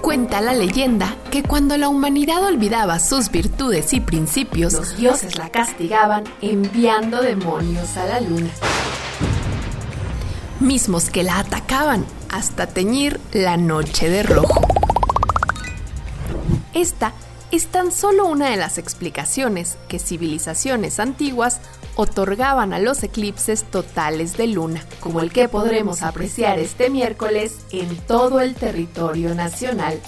Cuenta la leyenda que cuando la humanidad olvidaba sus virtudes y principios, los dioses la castigaban enviando demonios a la luna. Mismos que la atacaban hasta teñir la noche de rojo. Esta es tan solo una de las explicaciones que civilizaciones antiguas otorgaban a los eclipses totales de luna, como el que podremos apreciar este miércoles en todo el territorio nacional.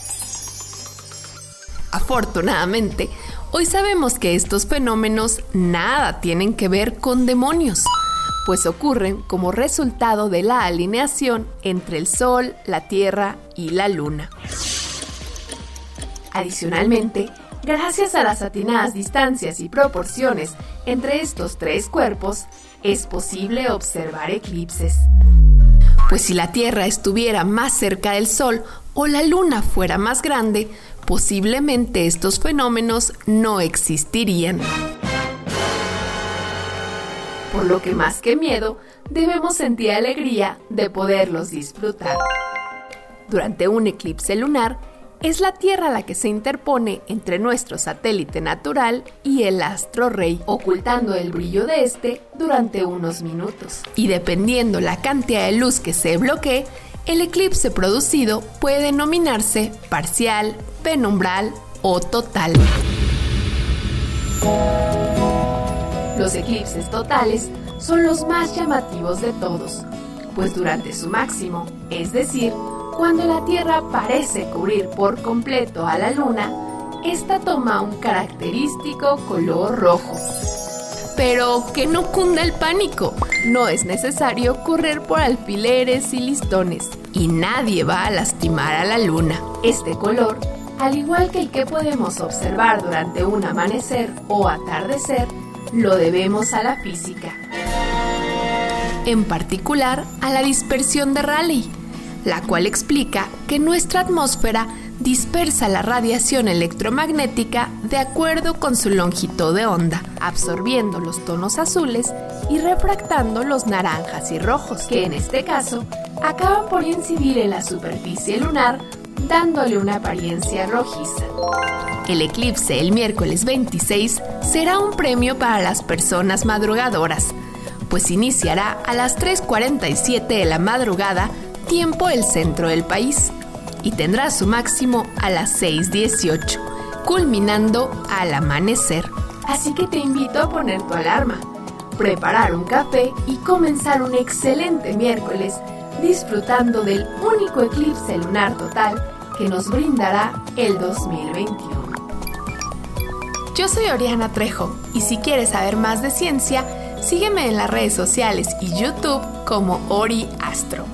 Afortunadamente, hoy sabemos que estos fenómenos nada tienen que ver con demonios, pues ocurren como resultado de la alineación entre el Sol, la Tierra y la Luna. Adicionalmente, gracias a las atinadas distancias y proporciones entre estos tres cuerpos, es posible observar eclipses. Pues si la Tierra estuviera más cerca del Sol o la Luna fuera más grande, posiblemente estos fenómenos no existirían. Por lo que más que miedo, debemos sentir alegría de poderlos disfrutar. Durante un eclipse lunar, es la Tierra la que se interpone entre nuestro satélite natural y el astro rey, ocultando el brillo de este durante unos minutos. Y dependiendo la cantidad de luz que se bloquee, el eclipse producido puede denominarse parcial, penumbral o total. Los eclipses totales son los más llamativos de todos, pues durante su máximo, es decir, cuando la Tierra parece cubrir por completo a la Luna, esta toma un característico color rojo. Pero que no cunda el pánico, no es necesario correr por alfileres y listones, y nadie va a lastimar a la Luna. Este color, al igual que el que podemos observar durante un amanecer o atardecer, lo debemos a la física. En particular a la dispersión de Rayleigh la cual explica que nuestra atmósfera dispersa la radiación electromagnética de acuerdo con su longitud de onda, absorbiendo los tonos azules y refractando los naranjas y rojos, que en este caso acaban por incidir en la superficie lunar dándole una apariencia rojiza. El eclipse el miércoles 26 será un premio para las personas madrugadoras, pues iniciará a las 3.47 de la madrugada tiempo el centro del país y tendrá su máximo a las 6.18, culminando al amanecer. Así que te invito a poner tu alarma, preparar un café y comenzar un excelente miércoles disfrutando del único eclipse lunar total que nos brindará el 2021. Yo soy Oriana Trejo y si quieres saber más de ciencia, sígueme en las redes sociales y YouTube como Ori Astro.